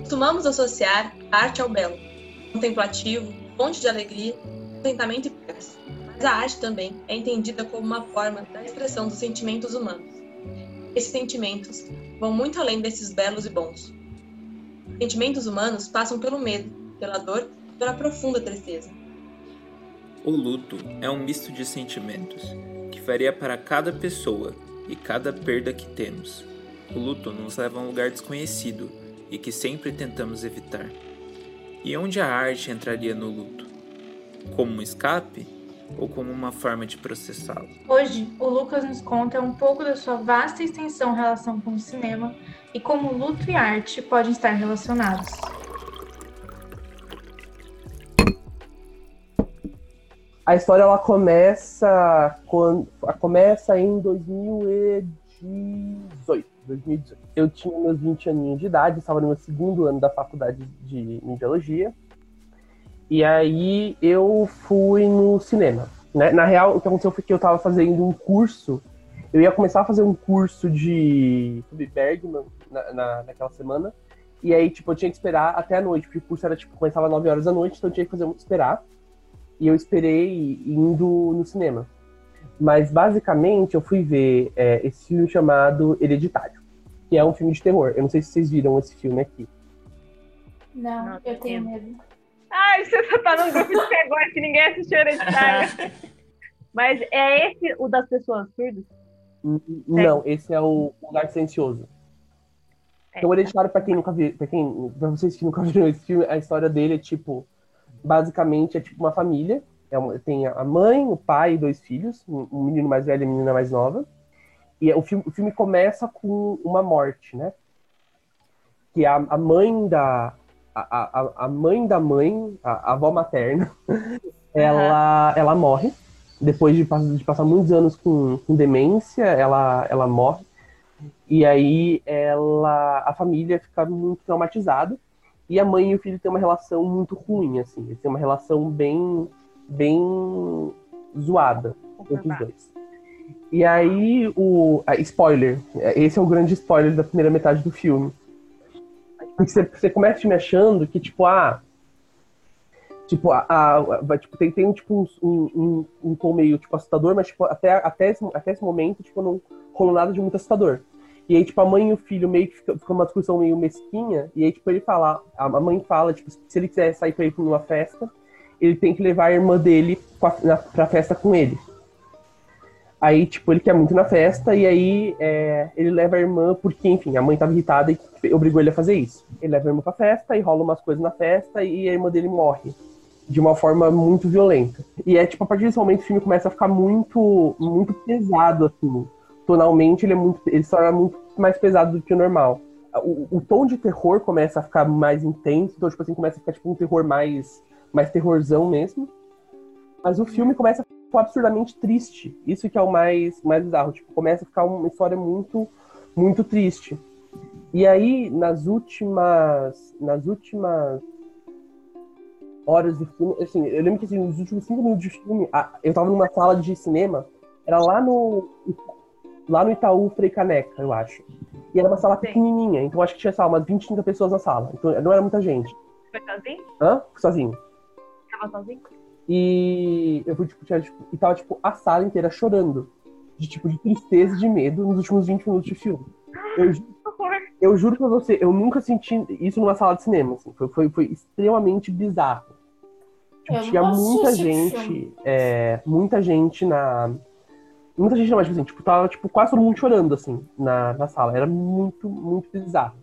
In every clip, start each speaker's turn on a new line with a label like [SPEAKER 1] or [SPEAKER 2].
[SPEAKER 1] Costumamos associar a arte ao belo, contemplativo, fonte de alegria, contentamento e paz. Mas a arte também é entendida como uma forma da expressão dos sentimentos humanos. Esses sentimentos vão muito além desses belos e bons. Os sentimentos humanos passam pelo medo, pela dor e pela profunda tristeza.
[SPEAKER 2] O luto é um misto de sentimentos que varia para cada pessoa e cada perda que temos. O luto nos leva a um lugar desconhecido e que sempre tentamos evitar. E onde a arte entraria no luto? Como um escape ou como uma forma de processá-lo?
[SPEAKER 3] Hoje, o Lucas nos conta um pouco da sua vasta extensão em relação com o cinema e como luto e arte podem estar relacionados.
[SPEAKER 4] A história ela começa quando começa em 2018. 2018. Eu tinha meus 20 aninhos de idade, estava no meu segundo ano da faculdade de biologia. E aí eu fui no cinema. Né? Na real, o que aconteceu foi que eu estava fazendo um curso. Eu ia começar a fazer um curso de Bergman na, na, naquela semana. E aí, tipo, eu tinha que esperar até a noite, porque o curso era, tipo, começava às 9 horas da noite, então eu tinha que fazer, esperar e eu esperei indo no cinema. Mas basicamente eu fui ver é, esse filme chamado Hereditário, que é um filme de terror. Eu não sei se vocês viram esse filme aqui.
[SPEAKER 3] Não, não eu tenho medo.
[SPEAKER 5] Ai, você só tá num grupo de vergonha que ninguém assistiu Hereditário. Mas é esse o das pessoas surdas?
[SPEAKER 4] Não, esse é o Lugar Silencioso. É. Então, o Hereditário, pra quem nunca viu, pra, quem, pra vocês que nunca viram esse filme, a história dele é tipo basicamente é tipo uma família. É uma, tem a mãe, o pai e dois filhos, um menino mais velho e uma menina mais nova. E é, o filme, o filme começa com uma morte, né? Que a, a mãe da. A, a, a mãe da mãe, a, avó materna, ela, ela morre. Depois de, de passar muitos anos com, com demência, ela, ela morre. E aí ela, a família fica muito traumatizada. E a mãe e o filho têm uma relação muito ruim, assim. Eles têm uma relação bem, bem zoada entre os dois. E aí, o. Ah, spoiler. Esse é o grande spoiler da primeira metade do filme. Você, você começa me achando que, tipo, ah. Tipo, a, a, tipo tem, tem tipo, um, um, um tom meio tipo, assustador, mas tipo, até, até, esse, até esse momento tipo, não rolou nada de muito assustador. E aí, tipo, a mãe e o filho meio que fica, fica uma discussão meio mesquinha. E aí, tipo, ele fala, a mãe fala, tipo, se ele quiser sair pra ir pra uma festa, ele tem que levar a irmã dele pra, na, pra festa com ele. Aí, tipo, ele quer muito na festa, e aí é, ele leva a irmã, porque, enfim, a mãe tava irritada e obrigou ele a fazer isso. Ele leva a irmã pra festa, e rola umas coisas na festa, e a irmã dele morre. De uma forma muito violenta. E é, tipo, a partir desse momento o filme começa a ficar muito, muito pesado, assim tonalmente ele é muito, ele se torna muito mais pesado do que o normal. O, o, tom de terror começa a ficar mais intenso, então tipo assim começa a ficar tipo um terror mais mais terrorzão mesmo. Mas o filme começa absurdamente triste. Isso que é o mais mais bizarro, tipo, começa a ficar uma história muito muito triste. E aí nas últimas nas últimas horas do filme, assim, eu lembro que assim, nos últimos cinco minutos de filme, eu tava numa sala de cinema, era lá no lá no Itaú Frei Caneca, eu acho. E era uma sala Sim. pequenininha, então acho que tinha, sala umas 20, 30 pessoas na sala. Então não era muita gente.
[SPEAKER 5] Foi sozinho?
[SPEAKER 4] Hã? Sozinho.
[SPEAKER 5] Tava sozinho?
[SPEAKER 4] E eu fui, tipo, tinha, tipo, e tava, tipo, a sala inteira chorando. De, tipo, de tristeza e de medo nos últimos 20 minutos de filme. Eu, eu juro pra você, eu nunca senti isso numa sala de cinema, assim. Foi, foi, foi extremamente bizarro. Tipo, tinha muita gente, é, muita gente na, Muita gente não, mas, tipo assim, tipo, tava tipo, quase todo mundo chorando, assim, na, na sala. Era muito, muito bizarro.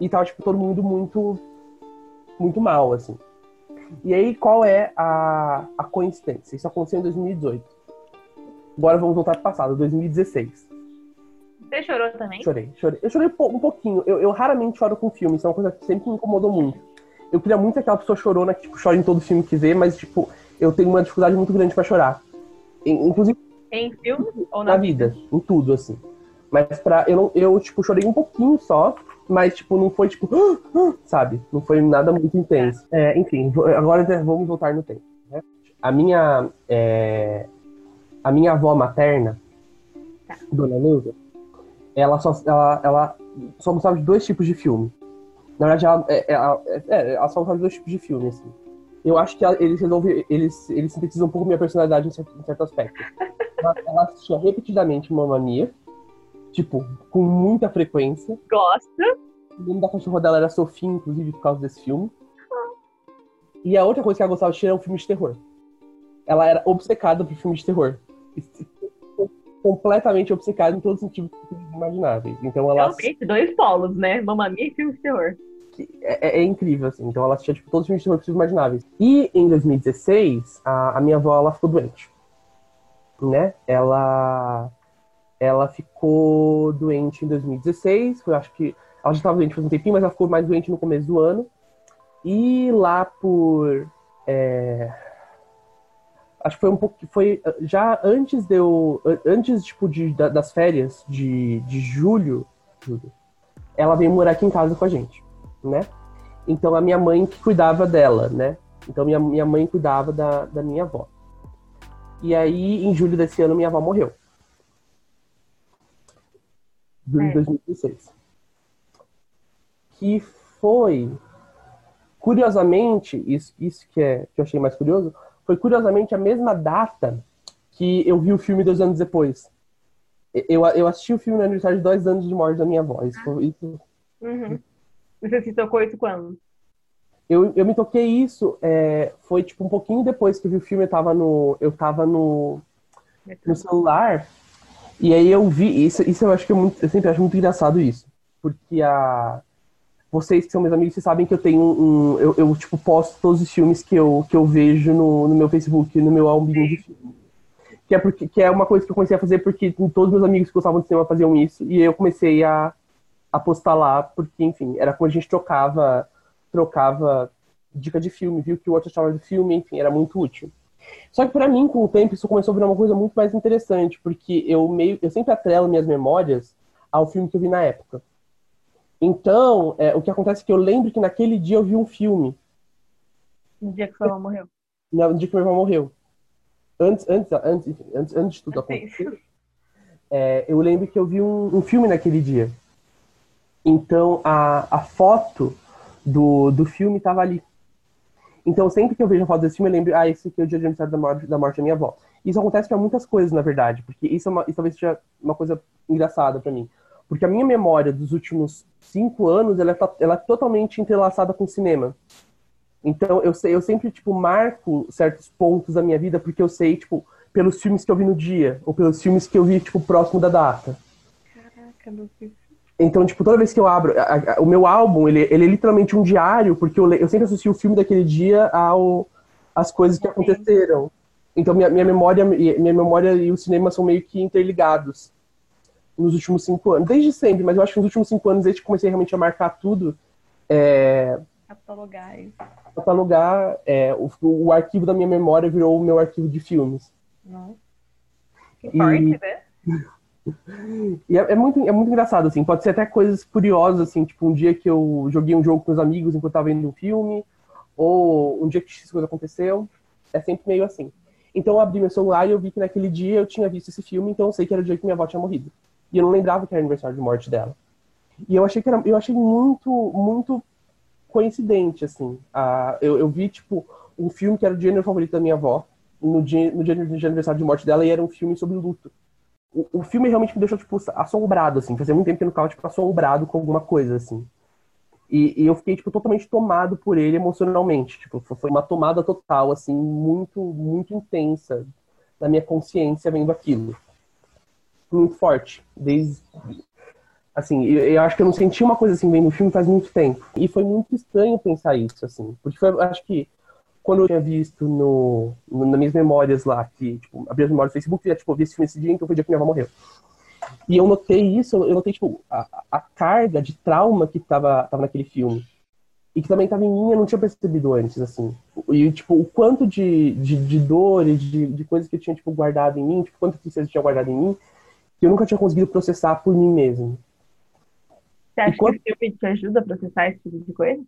[SPEAKER 4] E tava, tipo, todo mundo muito, muito mal, assim. E aí, qual é a, a coincidência? Isso aconteceu em 2018. Agora vamos voltar pro passado, 2016.
[SPEAKER 5] Você chorou também?
[SPEAKER 4] Chorei, chorei. Eu chorei um pouquinho. Eu, eu raramente choro com filme, isso é uma coisa que sempre me incomodou muito. Eu queria muito aquela pessoa chorona que, tipo, chora em todo filme que vê, mas, tipo, eu tenho uma dificuldade muito grande para chorar. Inclusive,
[SPEAKER 5] em filme ou na,
[SPEAKER 4] na vida? vida? Em tudo, assim. Mas pra. Eu, eu, tipo, chorei um pouquinho só, mas, tipo, não foi, tipo, sabe? Não foi nada muito intenso. É, enfim, agora vamos voltar no tempo. Né? A minha. É, a minha avó materna, tá. Dona Neuza, ela só, ela, ela só gostava de dois tipos de filme. Na verdade, ela, é, ela, é, ela só gostava de dois tipos de filme, assim. Eu acho que eles resolvem, eles, eles sintetizam um pouco minha personalidade em certo, em certo aspecto. Ela, ela assistia repetidamente Mamma Mia, tipo, com muita frequência.
[SPEAKER 5] Gosta.
[SPEAKER 4] O nome da cachorra dela era Sofia, inclusive, por causa desse filme. E a outra coisa que ela gostava de assistir era um filme de terror. Ela era obcecada por filmes de terror. Completamente obcecada em todos os sentidos imagináveis. Então ela.
[SPEAKER 5] Realmente, dois polos, né? Mamamia e filme de terror.
[SPEAKER 4] É, é, é, incrível, assim. Então ela assistia tipo, todos os filmes de terror possíveis imagináveis. E em 2016, a, a minha avó ela ficou doente. Né? Ela. Ela ficou doente em 2016. Eu acho que. Ela já estava doente faz um tempinho, mas ela ficou mais doente no começo do ano. E lá por. É... Acho que foi um pouco. Foi já antes de eu. Antes, tipo, de, das férias de, de julho, julho, ela veio morar aqui em casa com a gente, né? Então a minha mãe que cuidava dela, né? Então minha, minha mãe cuidava da, da minha avó. E aí, em julho desse ano, minha avó morreu. De é. 2016. Que foi Curiosamente, isso, isso que, é, que eu achei mais curioso, foi curiosamente a mesma data que eu vi o filme dois anos depois. Eu, eu assisti o filme no aniversário de dois anos de morte da minha avó. Isso, isso...
[SPEAKER 5] Uhum. Você se tocou isso quando?
[SPEAKER 4] Eu, eu me toquei isso, é, foi tipo um pouquinho depois que eu vi o filme, eu tava no, eu tava no, no celular, e aí eu vi, isso, isso eu acho que é muito, eu sempre acho muito engraçado isso, porque a, vocês que são meus amigos, vocês sabem que eu tenho um. Eu, eu tipo, posto todos os filmes que eu, que eu vejo no, no meu Facebook, no meu álbum de filme. Que é, porque, que é uma coisa que eu comecei a fazer porque todos meus amigos que gostavam de cinema faziam isso. E eu comecei a, a postar lá, porque, enfim, era como a gente trocava, trocava dica de filme, viu que o outro achava de filme, enfim, era muito útil. Só que para mim, com o tempo, isso começou a virar uma coisa muito mais interessante, porque eu meio, eu sempre atrelo minhas memórias ao filme que eu vi na época. Então, é, o que acontece é que eu lembro que naquele dia eu vi um filme.
[SPEAKER 5] No dia que sua irmã morreu.
[SPEAKER 4] No dia que minha irmã morreu. Antes, antes, antes, antes, antes de tudo acontecer, é, eu lembro que eu vi um, um, filme naquele dia. Então, a, a foto do, do filme estava ali. Então, sempre que eu vejo a foto desse filme, eu lembro, ah, esse aqui é o dia de aniversário da morte, da morte da minha avó. Isso acontece para muitas coisas, na verdade, porque isso, é uma, isso talvez seja uma coisa engraçada para mim. Porque a minha memória dos últimos cinco anos, ela é, ela é totalmente entrelaçada com o cinema. Então, eu, sei, eu sempre, tipo, marco certos pontos da minha vida porque eu sei, tipo, pelos filmes que eu vi no dia, ou pelos filmes que eu vi, tipo, próximo da data. Caraca, meu Deus. Então, tipo, toda vez que eu abro, a, a, o meu álbum, ele, ele é literalmente um diário, porque eu, eu sempre associo o filme daquele dia ao as coisas que aconteceram. Então, minha, minha memória minha memória e o cinema são meio que interligados nos últimos cinco anos. Desde sempre, mas eu acho que nos últimos cinco anos, desde que comecei realmente a marcar tudo. É...
[SPEAKER 5] Catalogar isso.
[SPEAKER 4] Catalogar. É, o, o arquivo da minha memória virou o meu arquivo de filmes.
[SPEAKER 5] Nossa. Que forte, e... né?
[SPEAKER 4] E é, é, muito, é muito engraçado, assim. Pode ser até coisas curiosas, assim, tipo um dia que eu joguei um jogo com os amigos enquanto eu tava vendo um filme, ou um dia que X coisa aconteceu. É sempre meio assim. Então eu abri meu celular e eu vi que naquele dia eu tinha visto esse filme, então eu sei que era o dia que minha avó tinha morrido. E eu não lembrava que era aniversário de morte dela. E eu achei que era, eu achei muito, muito coincidente, assim. Ah, eu, eu vi, tipo, um filme que era o gênero favorito da minha avó, no dia, no dia de aniversário de morte dela, e era um filme sobre luto. O, o filme realmente me deixou, tipo, assombrado, assim. Fazia muito tempo que eu não ficava, tipo, assombrado com alguma coisa, assim. E, e, eu fiquei, tipo, totalmente tomado por ele emocionalmente. Tipo, foi uma tomada total, assim, muito, muito intensa na minha consciência vendo aquilo muito forte. Desde. Assim, eu, eu, acho que eu não senti uma coisa assim vendo o filme faz muito tempo. E foi muito estranho pensar isso, assim. Porque foi, acho que quando eu tinha visto no, no, nas minhas memórias lá, que, tipo, abri as memórias do Facebook, e, tipo, eu vi esse filme esse dia, então foi o dia que minha avó morreu. E eu notei isso, eu notei, tipo, a, a carga de trauma que tava, tava naquele filme. E que também tava em mim, eu não tinha percebido antes, assim. E, tipo, o quanto de, de, de dor e de, de coisas que eu tinha, tipo, guardado em mim, tipo, quanto tristeza eu tinha guardado em mim, que eu nunca tinha conseguido processar por mim mesmo.
[SPEAKER 5] Você acha quando... que o filme te ajuda a processar esse tipo de coisa?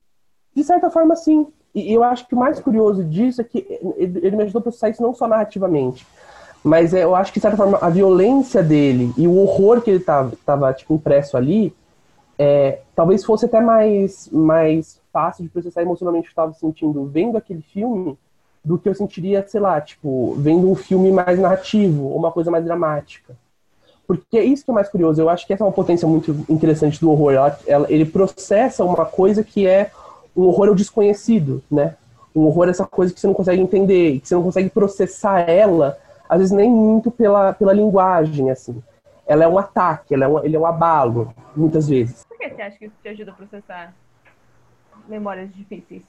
[SPEAKER 4] De certa forma, sim. E eu acho que o mais curioso disso é que ele me ajudou a processar isso não só narrativamente, Mas é, eu acho que, de certa forma, a violência dele e o horror que ele tava, tava tipo, impresso ali, é, talvez fosse até mais, mais fácil de processar emocionalmente o que eu estava sentindo vendo aquele filme do que eu sentiria, sei lá, tipo, vendo um filme mais narrativo ou uma coisa mais dramática. Porque é isso que é mais curioso. Eu acho que essa é uma potência muito interessante do horror. Ela, ela, ele processa uma coisa que é um horror ao desconhecido, né? Um horror é essa coisa que você não consegue entender, que você não consegue processar ela, às vezes nem muito pela, pela linguagem, assim. Ela é um ataque, ela é um, ele é um abalo, muitas vezes.
[SPEAKER 5] Por que você acha que isso te ajuda a processar memórias difíceis?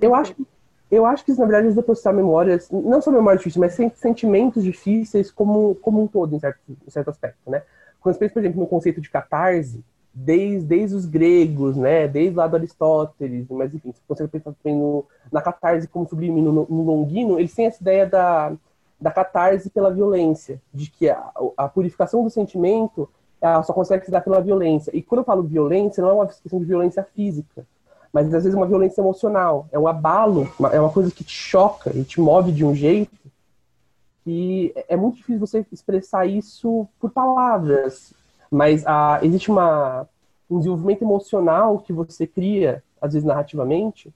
[SPEAKER 4] Eu acho que eu acho que isso, na verdade, ajuda a processar memórias, não só memórias difíceis, mas sentimentos difíceis como, como um todo, em certo, em certo aspecto, né? Quando você pensa, por exemplo, no conceito de catarse, desde, desde os gregos, né, desde lá do Aristóteles, mas enfim, se você pensar no, na catarse como sublime no, no Longino, eles têm essa ideia da, da catarse pela violência, de que a, a purificação do sentimento ela só consegue se dar pela violência. E quando eu falo violência, não é uma questão de violência física, mas às vezes é uma violência emocional, é um abalo, é uma coisa que te choca e te move de um jeito que é muito difícil você expressar isso por palavras, mas ah, existe uma, um desenvolvimento emocional que você cria, às vezes narrativamente,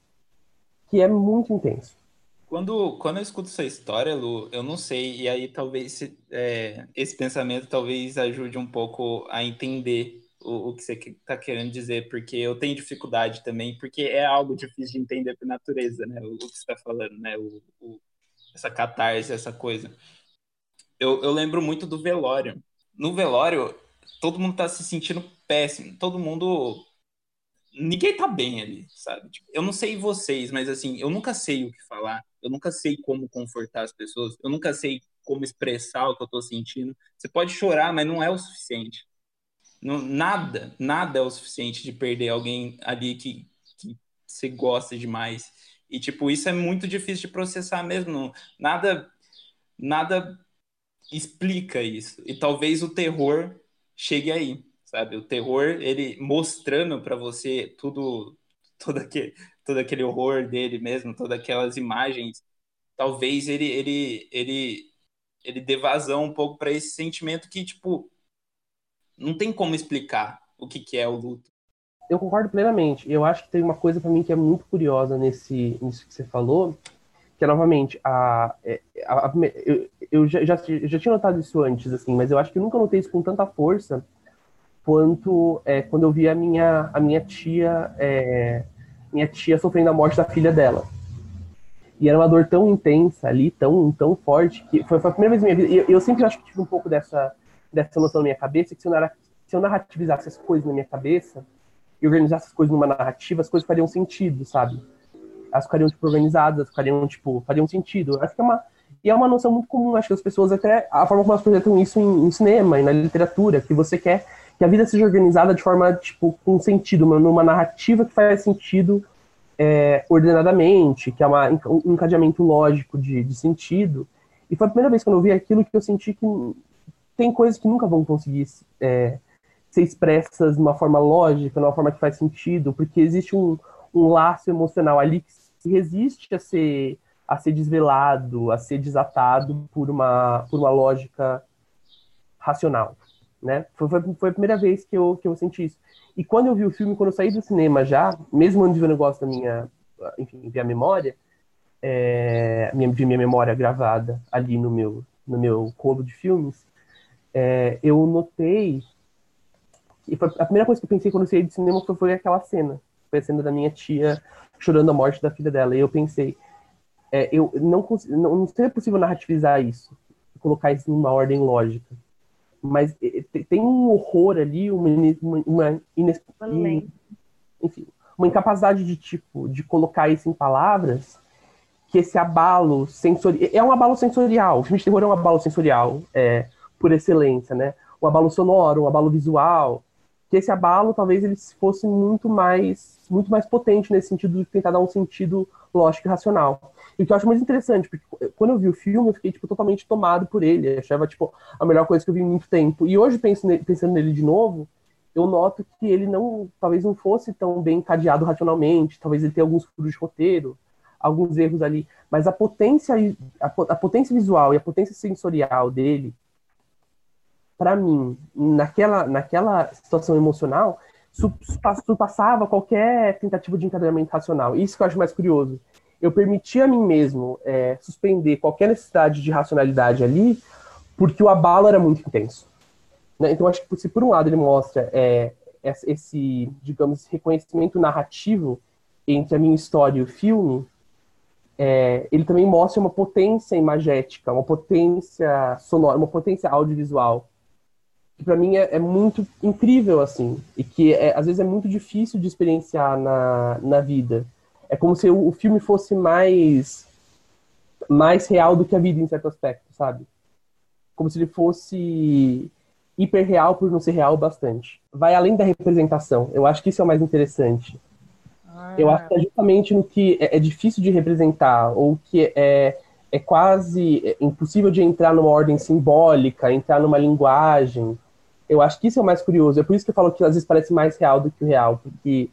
[SPEAKER 4] que é muito intenso.
[SPEAKER 2] Quando, quando eu escuto essa história, Lu, eu não sei, e aí talvez é, esse pensamento talvez ajude um pouco a entender o, o que você está querendo dizer, porque eu tenho dificuldade também, porque é algo difícil de entender por natureza, né? O, o que você está falando, né? O, o, essa catarse, essa coisa. Eu, eu lembro muito do velório. No velório, todo mundo está se sentindo péssimo, todo mundo. Ninguém tá bem ali, sabe? Tipo, eu não sei vocês, mas assim, eu nunca sei o que falar, eu nunca sei como confortar as pessoas, eu nunca sei como expressar o que eu tô sentindo. Você pode chorar, mas não é o suficiente. Não, nada, nada é o suficiente de perder alguém ali que, que você gosta demais. E, tipo, isso é muito difícil de processar mesmo. Nada, nada explica isso. E talvez o terror chegue aí, sabe? O terror, ele mostrando para você tudo, todo aquele, todo aquele horror dele mesmo, todas aquelas imagens, talvez ele, ele, ele, ele dê vazão um pouco para esse sentimento que, tipo, não tem como explicar o que, que é o luto.
[SPEAKER 4] Eu concordo plenamente. Eu acho que tem uma coisa para mim que é muito curiosa nesse, nisso que você falou, que é novamente a, é, a, a eu, eu, já, já, já, tinha notado isso antes, assim, mas eu acho que nunca notei isso com tanta força quanto é, quando eu vi a minha, a minha tia é, minha tia sofrendo a morte da filha dela. E era uma dor tão intensa ali, tão, tão forte, que foi, foi a primeira vez na minha vida. E eu, eu sempre acho que tive um pouco dessa, dessa noção na minha cabeça que se eu, se eu narrativizasse as coisas na minha cabeça e organizasse as coisas numa narrativa, as coisas fariam sentido, sabe? Elas ficariam, tipo, organizadas, ficariam, tipo, fariam sentido. Acho que é uma... E é uma noção muito comum, acho que as pessoas até... A forma como elas projetam isso em, em cinema e na literatura, que você quer que a vida seja organizada de forma, tipo, com sentido, numa narrativa que faz sentido é, ordenadamente, que é uma, um encadeamento lógico de, de sentido. E foi a primeira vez que eu vi aquilo que eu senti que tem coisas que nunca vão conseguir é, ser expressas de uma forma lógica, de uma forma que faz sentido, porque existe um, um laço emocional ali que resiste a ser, a ser desvelado, a ser desatado por uma, por uma lógica racional. Né? Foi, foi, foi, a primeira vez que eu, que eu senti isso. E quando eu vi o filme, quando eu saí do cinema já, mesmo antes de ver o negócio da minha, enfim, ver a memória, é, minha, de minha memória gravada ali no meu, no meu colo de filmes, é, eu notei. E a primeira coisa que eu pensei quando eu saí do cinema foi, foi aquela cena. Foi a cena da minha tia chorando a morte da filha dela. E eu pensei, é, eu não, não, não seria possível narrativizar isso, colocar isso numa ordem lógica. Mas tem um horror ali, uma, uma, uma enfim, uma incapacidade de tipo de colocar isso em palavras que esse abalo sensorial é um abalo sensorial. O filme de terror é um abalo sensorial. É, por excelência, né? Um abalo sonoro, um abalo visual, que esse abalo talvez ele fosse muito mais muito mais potente nesse sentido de tentar dar um sentido lógico e racional. E o que eu acho mais interessante, porque quando eu vi o filme, eu fiquei tipo totalmente tomado por ele, eu achava tipo a melhor coisa que eu vi em muito tempo. E hoje pensando nele de novo, eu noto que ele não talvez não fosse tão bem cadeado racionalmente, talvez ele tenha alguns furos de roteiro, alguns erros ali, mas a potência, a potência visual e a potência sensorial dele, para mim, naquela, naquela situação emocional, surpassava qualquer tentativa de encadeamento racional. Isso que eu acho mais curioso. Eu permiti a mim mesmo é, suspender qualquer necessidade de racionalidade ali, porque o abalo era muito intenso. Né? Então, acho que se por um lado ele mostra é, esse, digamos, reconhecimento narrativo entre a minha história e o filme, é, ele também mostra uma potência imagética, uma potência sonora, uma potência audiovisual, que para mim é, é, muito incrível, assim, e que é, às vezes é muito difícil de experienciar na, na vida. É como se o, o filme fosse mais, mais real do que a vida em certo aspecto, sabe? Como se ele fosse hiperreal por não ser real bastante. Vai além da representação. Eu acho que isso é o mais interessante. Ah. Eu acho que é justamente no que é, é, difícil de representar, ou que é, é quase impossível de entrar numa ordem simbólica, entrar numa linguagem. Eu acho que isso é o mais curioso. É por isso que eu falo que às vezes parece mais real do que o real, porque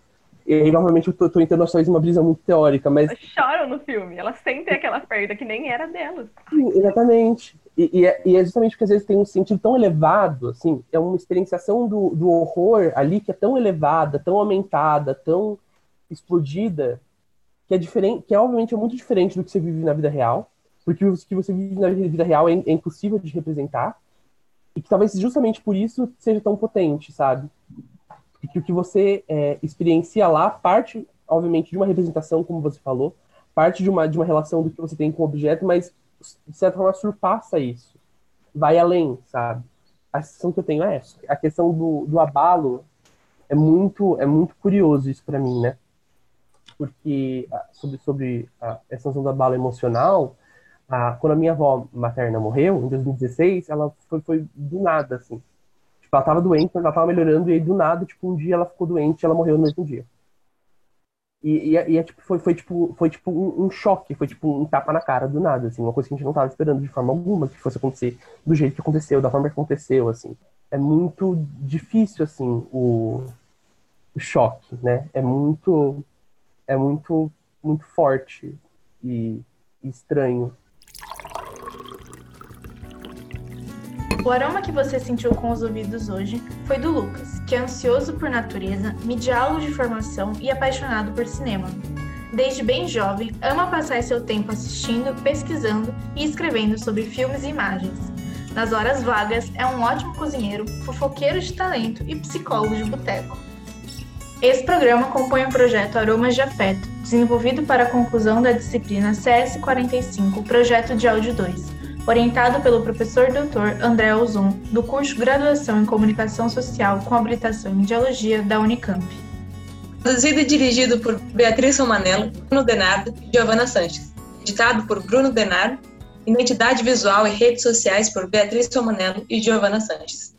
[SPEAKER 4] e normalmente eu tô, tô entrando talvez uma brisa muito teórica, mas.
[SPEAKER 5] Elas choram no filme, elas sentem aquela perda que nem era delas.
[SPEAKER 4] Sim, exatamente. E, e, é, e, é, justamente porque às vezes tem um sentido tão elevado, assim, é uma experienciação do, do horror ali que é tão elevada, tão aumentada, tão explodida, que é diferente, que é obviamente é muito diferente do que você vive na vida real, porque o que você vive na vida real é, é impossível de representar, e que talvez justamente por isso seja tão potente, sabe? E que o que você é, experiencia lá parte, obviamente, de uma representação, como você falou, parte de uma, de uma relação do que você tem com o objeto, mas de certa forma, surpassa isso. Vai além, sabe? A sensação que eu tenho é essa. A questão do, do abalo é muito, é muito curioso isso para mim, né? Porque sobre, sobre a, essa sensação do abalo emocional, a, quando a minha avó materna morreu, em 2016, ela foi, foi do nada, assim. Tipo, ela tava doente, mas ela tava melhorando, e aí do nada, tipo, um dia ela ficou doente e ela morreu no mesmo dia. E, e, é, e é, tipo, foi, foi tipo, foi tipo um, um, choque, foi tipo um tapa na cara do nada, assim, uma coisa que a gente não estava esperando de forma alguma que fosse acontecer do jeito que aconteceu, da forma que aconteceu, assim. É muito difícil, assim, o, o choque, né? É muito, é muito, muito forte e, e estranho
[SPEAKER 3] O aroma que você sentiu com os ouvidos hoje foi do Lucas, que é ansioso por natureza, midiálogo de formação e apaixonado por cinema. Desde bem jovem, ama passar seu tempo assistindo, pesquisando e escrevendo sobre filmes e imagens. Nas horas vagas, é um ótimo cozinheiro, fofoqueiro de talento e psicólogo de boteco. Esse programa compõe o projeto Aromas de Afeto, desenvolvido para a conclusão da disciplina CS45, Projeto de Áudio 2, orientado pelo professor Dr. André Ozon, do curso Graduação em Comunicação Social com habilitação em Mediologia da Unicamp.
[SPEAKER 1] Produzido e dirigido por Beatriz Romanello, Bruno Denardo e Giovanna Sanches. Editado por Bruno Denardo. Identidade visual e redes sociais por Beatriz Romanello e Giovanna Sanches.